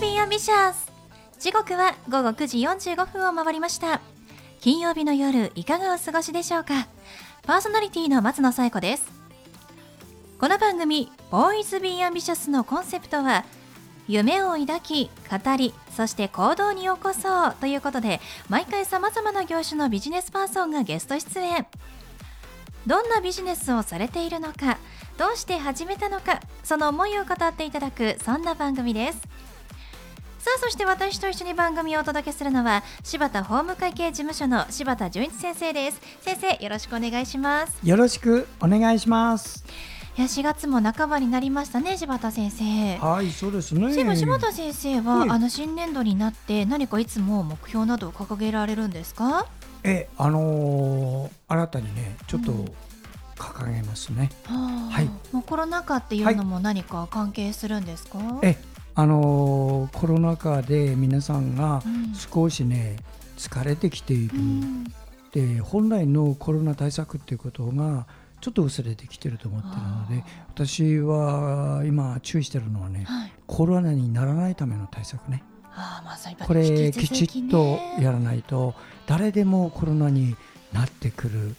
Be Ambitious 時刻は午後9時45分を回りました。金曜日の夜いかがお過ごしでしょうか。パーソナリティの松野紗友子です。この番組 Boys Be Ambitious のコンセプトは夢を抱き語りそして行動に起こそうということで毎回さまざまな業種のビジネスパーソンがゲスト出演。どんなビジネスをされているのかどうして始めたのかその思いを語っていただくそんな番組です。さあそして私と一緒に番組をお届けするのは柴田法務会計事務所の柴田純一先生です。先生よろしくお願いします。よろしくお願いします。いや4月も半ばになりましたね柴田先生。はいそうですね。そういえば柴田先生は、はいあの新年度になって何かいつも目標などを掲げられるんですか？えあのー新たにねちょっとうん。掲げますね、ははい。もうコロナ禍っていうのも何か関係するんですか、えあのーコロナ禍で皆さんがうん。少しね疲れてきている、うん。で本来のコロナ対策っていうことがちょっと薄れてきてると思ってるので私は今注意してるのはねはい。コロナにならないための対策ね。ああまこれ引ききちっとやらないと誰でもコロナになってくる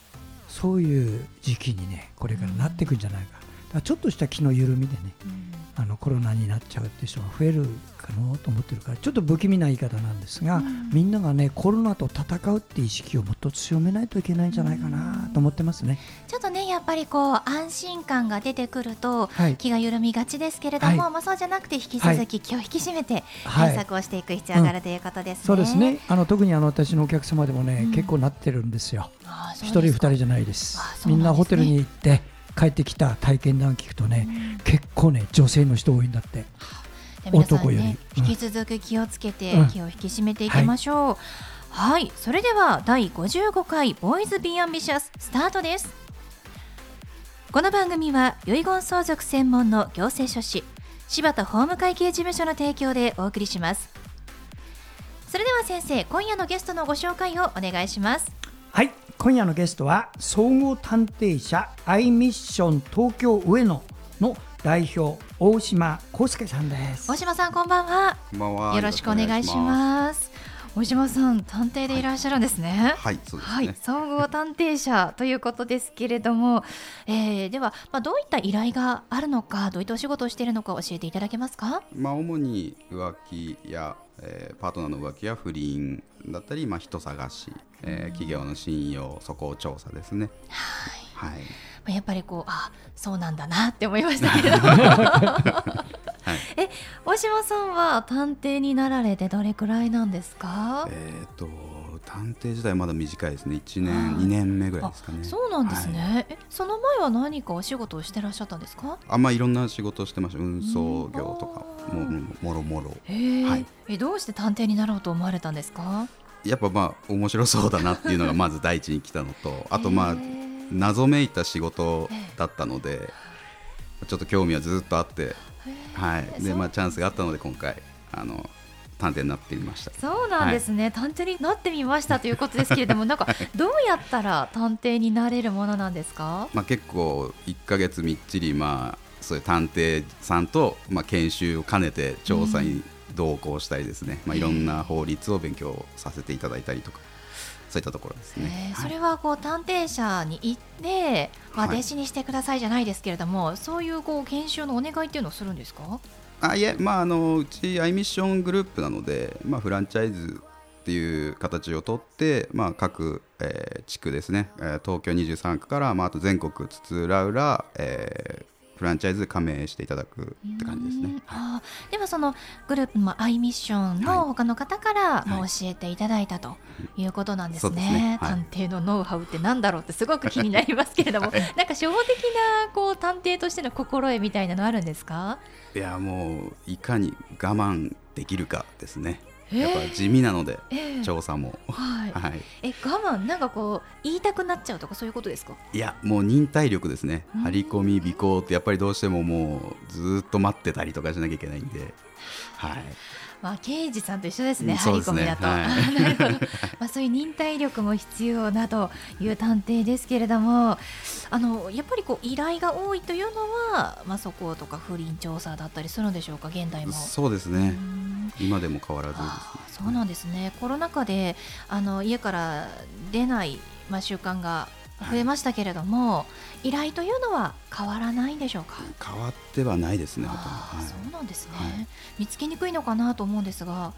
そういう時期にねこれからなってくんじゃないか,、だからちょっとした気の緩みでね。うんあのコロナになっちゃうって人が増えるかなと思ってるからちょっと不気味な言い方なんですが、うん。みんながねコロナと戦うって意識をもっと強めないといけないんじゃないかなと思ってますね。ちょっとねやっぱりこう安心感が出てくるとはい、気が緩みがちですけれども、はい。まあそうじゃなくて引き続き気を引き締めてはい。対策をしていく必要があるということですね。そうですね。あの特にあの私のお客様でもね、うん。結構なってるんですよ。一人二人じゃないです。みんなホテルに行って帰ってきた体験談聞くとね、うん結構ね女性の人多いんだってで皆さん男よりねうん引き続き気をつけてうん気を引き締めていきましょう。はい、それでは第55回ボーイズビーアンビシャススタートです。この番組は遺言相続専門の行政書士柴田法務会計事務所の提供でお送りします。それでは先生、今夜のゲストのご紹介をお願いします。はい今夜のゲストは総合探偵社アイミッション東京上野の代表大島康介さんです大島さんこんばんは。こんばんは。よろしくお願いしす。ます。大島さん、探偵でいらっしゃるんですね。はい、そうですはいね。、総合探偵社ということですけれども、えーでは、まあ、どういった依頼があるのか、どういったお仕事をしているのか教えていただけますか？まあ主に浮気や、えーパートナーの浮気や不倫だったり、まあ人探し、えー企業の信用素行調査ですね。はい。はい。まあやっぱりこう、あ、そうなんだなって思いましたけれども。はい。え、大島さんは探偵になられてどれくらいなんですか？えっ、と探偵時代まだ短いですね。1はい年、2年目ぐらいあですかね。そうなんですはいね、えその前は何かお仕事をしてらっしゃったんですか？あんまあいろんな仕事をしてました。運送業とかもうんもろもろ。えどうして探偵になろうと思われたんですか？やっぱまあ面白そうだなっていうのがまず第一に来たのと、あとまあ謎めいた仕事だったので、ちょっと興味はずっとあって、はい、でまあチャンスがあったので今回あの探偵になってみました。そうなんですね、探偵になってみましたということですけれども、なんか どうやったら探偵になれるものなんですか？まあ結構1ヶ月みっちりまあそういう探偵さんとまあ研修を兼ねて調査に同行したりですね、まあいろんな法律を勉強させていただいたりとかそういったところですね。それはこう探偵社に行って、まあ、はい弟子にしてくださいじゃないですけれども、そういうこう研修のお願いっていうのをするんですか？あいえ、まあ、あのうちアイミッショングループなので、まあ、フランチャイズっていう形をとって、まあ、各、えー地区ですね、えー東京23区から、まあ、あと全国津々浦々、えーフランチャイズ加盟していただくって感じですうん。ね。あー。ではそのグループのアイミッションの他の方から、まあ、教えていただいたということなんですね。ね。はい。探偵のノウハウってなんだろうってすごく気になりますけれども、なんか初歩的なこう探偵としての心得みたいなのあるんですか？いやもういかに我慢できるかですね。えーやっぱ地味なので、ええ。調査も。はい。はい、え我慢なんかこう言いたくなっちゃうとかそういうことですか？いやもう忍耐力ですね。うん。張り込み尾行ってやっぱりどうしてももうずーっと待ってたりとかしなきゃいけないんで、はい、まあ刑事さんと一緒ですね、うん張り込みだと。まあそういう忍耐力も必要なという探偵ですけれども、あのやっぱりこう依頼が多いというのは、まあそことか不倫調査だったりするんでしょうか、現代も。そうですね。うん。今でも変わらずね。そうなんですね。コロナ禍であの家から出ないまあ習慣が増えましたけれども、依頼というのは変わらないんでしょうか？変わってはないですねそうなんですね、はい。見つけにくいのかなと思うんですが、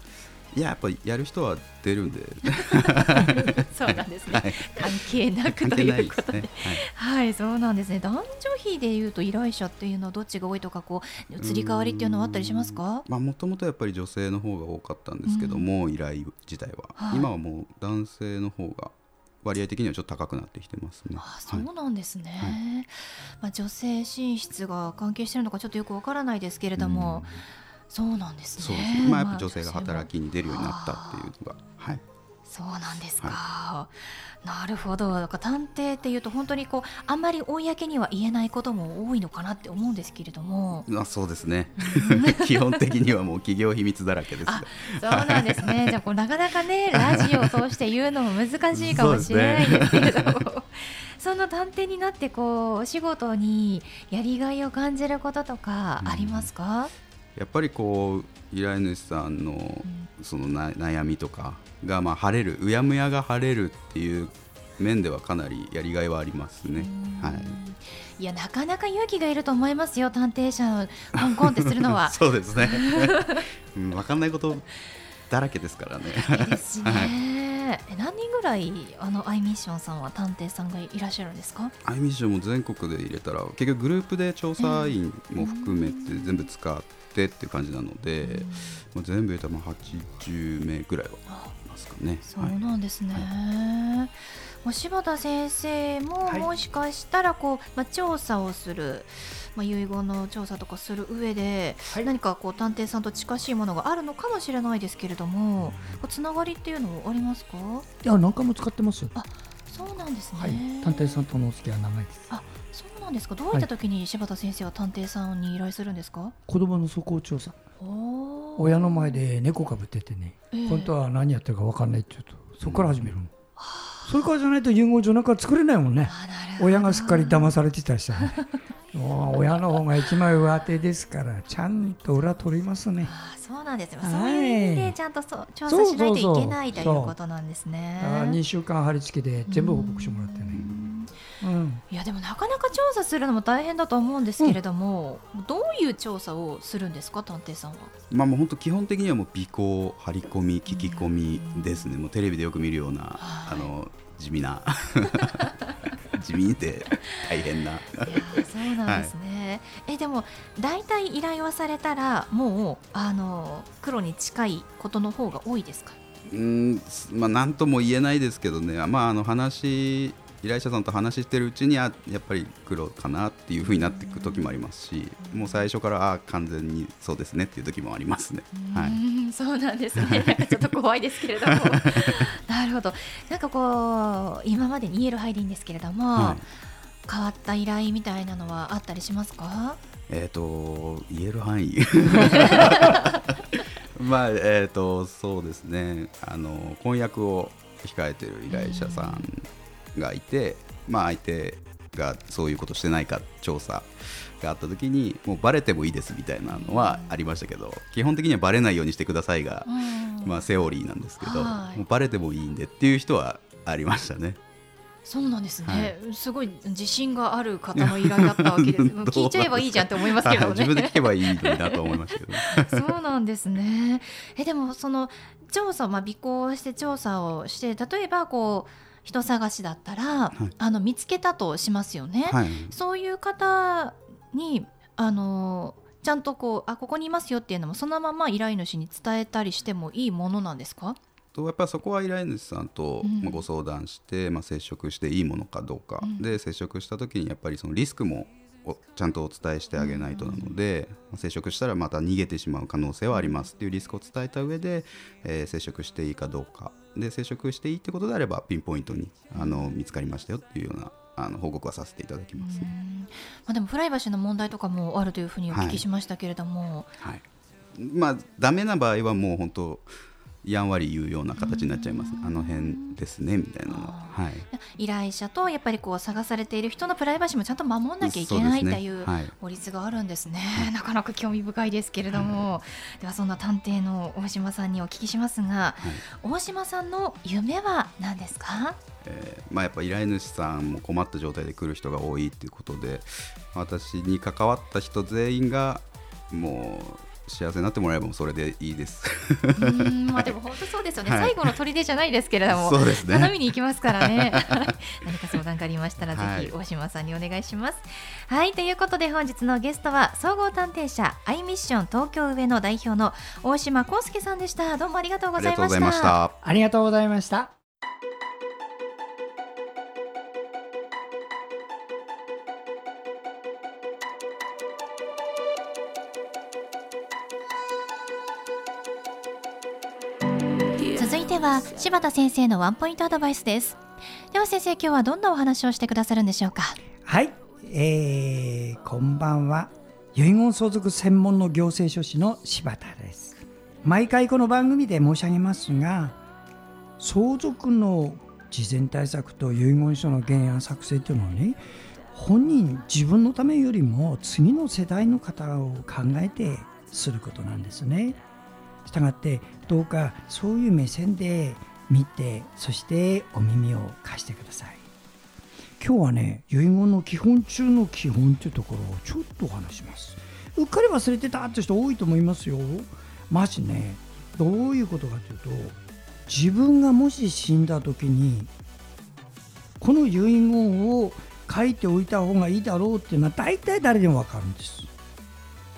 いややっぱりやる人は出るんで。そうなんですね、はい。関係なく関ということで、ね。はい、そうなんですね。男女比でいうと依頼者っていうのはどっちが多いとかこう移り変わりっていうのはあったりしますか？まあもともとやっぱり女性の方が多かったんですけども、依頼自体は、はい。今はもう男性の方が割合的にはちょっと高くなってきてますね。あそうはいなんですね、まあ、女性進出が関係しているのかちょっとよくわからないですけれども、そうなんですね。まあやっぱまあ女性が働きに出るようになったっていうのが、はい。そうなんですか、なるほど。なんか探偵っていうと本当にこうあんまり公には言えないことも多いのかなって思うんですけれども。まあそうですね。基本的にはもう企業秘密だらけです。そうなんですね。じゃあこうなかなかねラジオを通して言うのも難しいかもしれないですけれども。その探偵になってこうお仕事にやりがいを感じることとかありますか、やっぱりこう依頼主さんのそのな悩みとかがまあ晴れるうやむやが晴れるっていう面ではかなりやりがいはありますね。はい。いやなかなか勇気がいると思いますよ探偵者をコンコンってするのは そうですね。うん、分かんないことだらけですからね。いいですしね、え何人ぐらいあのアイミッションさんは探偵さんがいらっしゃるんですか？アイミッションも全国で入れたら結局グループで調査員も含めて全部使ってっていう感じなので、まあ、全部入れたらまあ80名ぐらいはいますかね。そうはい。なんですね、もう柴田先生もはい。もしかしたらこう、まあ、調査をする、まあ、遺言の調査とかする上で、はい。何かこう探偵さんと近しいものがあるのかもしれないですけれども、こうつながりっていうのはありますか？いや何回も使ってます。あそうなんですね、はい。探偵さんとのお付き合いは長いです。あなんですか？どういった時に柴田先生は探偵さんに依頼するんですか、子供の素行調査。親の前で猫かぶっててね、ええ。本当は何やってるか分かんないって言うとそこから始めるの、それからじゃないと遺言状なんか作れないもんね。親がすっかり騙されてたりしたらねもう親の方が一枚上手ですからちゃんと裏取りますね。あそうなんですよ、はい。そういう意味でちゃんとそう調査しないといけないということなんですね。だから2週間貼り付けで全部報告してもらってね、うん、いやでもなかなか調査するのも大変だと思うんですけれども、どういう調査をするんですか探偵さんは？まあもう本当基本的にはもう尾行張り込み聞き込みですね。もうテレビでよく見るような、はいあの地味な 地味で大変な。いやそうなんですね。えでも大体依頼はされたらもうあの黒に近いことの方が多いですか？うーんまあ何とも言えないですけどね。まああの話依頼者さんと話してるうちにあやっぱり黒かなっていう風になっていく時もありますし、もう最初からあ完全にそうですねっていう時もありますね。はうい。そうなんですね。ちょっと怖いですけれども。なるほど。なんかこう今までに言える範囲でいいんですけれども、はい変わった依頼みたいなのはあったりしますか？えっ、と言える範囲 まあえっ、とそうですねあの婚約を控えてる依頼者さんがいて、まあ相手がそういうことしてないか調査があった時にもうバレてもいいですみたいなのはありましたけど基本的にはバレないようにしてくださいが、うんまあセオリーなんですけど、はいもうバレてもいいんでっていう人はありましたね。そうなんですね、すごい自信がある方の依頼だったわけです。聞いちゃえばいいじゃんって思いますけどはい自分でね。聞けばいいのになと思いましたけど。そうなんですね。えでもその調査まあ尾行して調査をして例えばこう人探しだったら、い。あの見つけたとしますよね。はい。そういう方にあのちゃんとこうあここにいますよっていうのもそのまま依頼主に伝えたりしてもいいものなんですか？とやっぱりそこは依頼主さんとご相談して、まあ、接触していいものかどうか、うん。で接触した時にやっぱりそのリスクもおちゃんとお伝えしてあげないとなので、まあ接触したらまた逃げてしまう可能性はありますっていうリスクを伝えた上で、えー接触していいかどうかで接触していいってことであればピンポイントにあの見つかりましたよっていうようなあの報告はさせていただきます、ねうん。まあでもプライバシーの問題とかもあるというふうにお聞きしましたけれども、はい。まあダメな場合はもう本当やんわり言うような形になっちゃいます、あの辺ですねみたいなの。は、はい、依頼者とやっぱりこう探されている人のプライバシーもちゃんと守らなきゃいけない、ね、という法律があるんですね、はい、なかなか興味深いですけれども、はい、ではそんな探偵の大島さんにお聞きしますが、大島さんの夢は何ですか？えー、まあ、やっぱ依頼主さんも困った状態で来る人が多いということで私に関わった人全員がもう幸せになってもらえばそれでいいです。まあでも本当そうですよね、はい、最後の砦じゃないですけれども、そうですね、頼みに行きますからね。何か相談がありましたら、ぜひ大島さんにお願いします。はい、はい、ということで本日のゲストは総合探偵社アイミッション東京上の代表の大島康介さんでした。どうもありがとうございました。ありがとうございました。柴田先生のワンポイントアドバイスです。では先生今日はどんなお話をしてくださるんでしょうか？はい、えー、こんばんは。遺言相続専門の行政書士の柴田です。毎回この番組で申し上げますが相続の事前対策と遺言書の原案作成というのはね本人自分のためよりも次の世代の方を考えてすることなんですね。したがってどうかそういう目線で見てそしてお耳を貸してください。今日はね遺言の基本中の基本というところをちょっとお話します。うっかり忘れてたって人多いと思いますよ。まじねどういうことかというと自分がもし死んだ時にこの遺言を書いておいた方がいいだろうっていうのは大体誰でも分かるんです。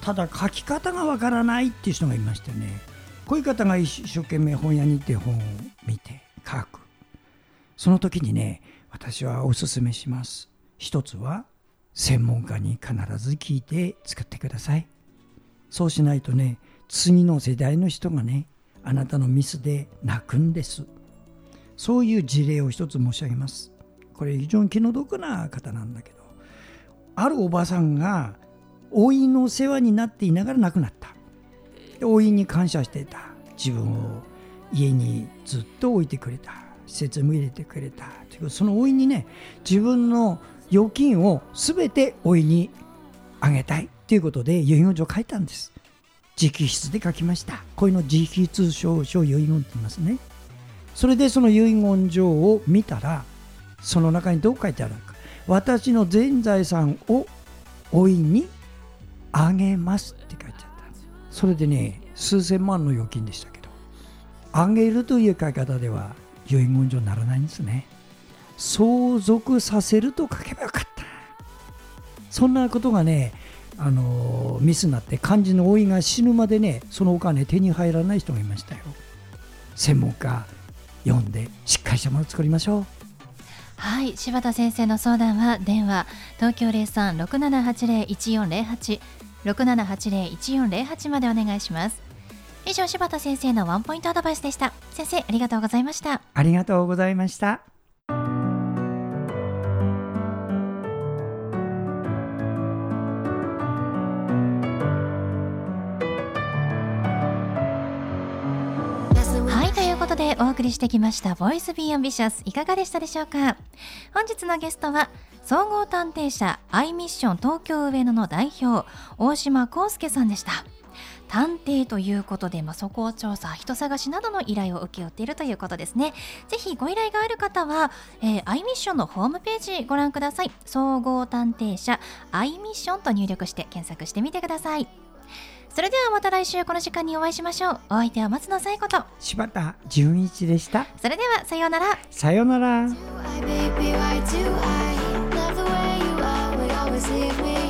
ただ書き方がわからないっていう人がいましてね。こういう方が一生懸命本屋に行って本を見て書く。その時にね私はおすすめします。一つは専門家に必ず聞いて作ってください。そうしないとね次の世代の人がねあなたのミスで泣くんです。そういう事例を一つ申し上げます。これ非常に気の毒な方なんだけどあるおばさんが老いの世話になっていながら亡くなった。老いに感謝していた。自分を家にずっと置いてくれた。施設も入れてくれた。というその老いにね自分の預金を全て老いにあげたい。ということで遺言状を書いたんです。直筆で書きました。こういうの直筆証書遺言って言いますね。それでその遺言状を見たらその中にどう書いてあるのか。私の全財産を老いにあげますって書いてある。それでね数千万の預金でしたけどあげるという書き方では遺言状にならないんですね。相続させると書けばよかった。そんなことがねあのミスになって漢字の老いが死ぬまでねそのお金手に入らない人がいましたよ。専門家読んでしっかりしたものを作りましょう。はい柴田先生の相談は電話東京0367801408 6780-1408までお願いします。以上柴田先生のワンポイントアドバイスでした。先生ありがとうございました。ありがとうございました。はいということでお送りしてきました「 Boys Be Ambitious いかがでしたでしょうか？本日のゲストは総合探偵社アイミッション東京上野の代表大島康介さんでした。探偵ということで、まあ、そこを調査人探しなどの依頼を請け負っているということですね。ぜひご依頼がある方は、えー、アイミッションのホームページご覧ください。総合探偵社アイミッションと入力して検索してみてください。それではまた来週この時間にお会いしましょう。お相手は松野紗友子と。柴田純一でした。それではさようなら。さようなら receive me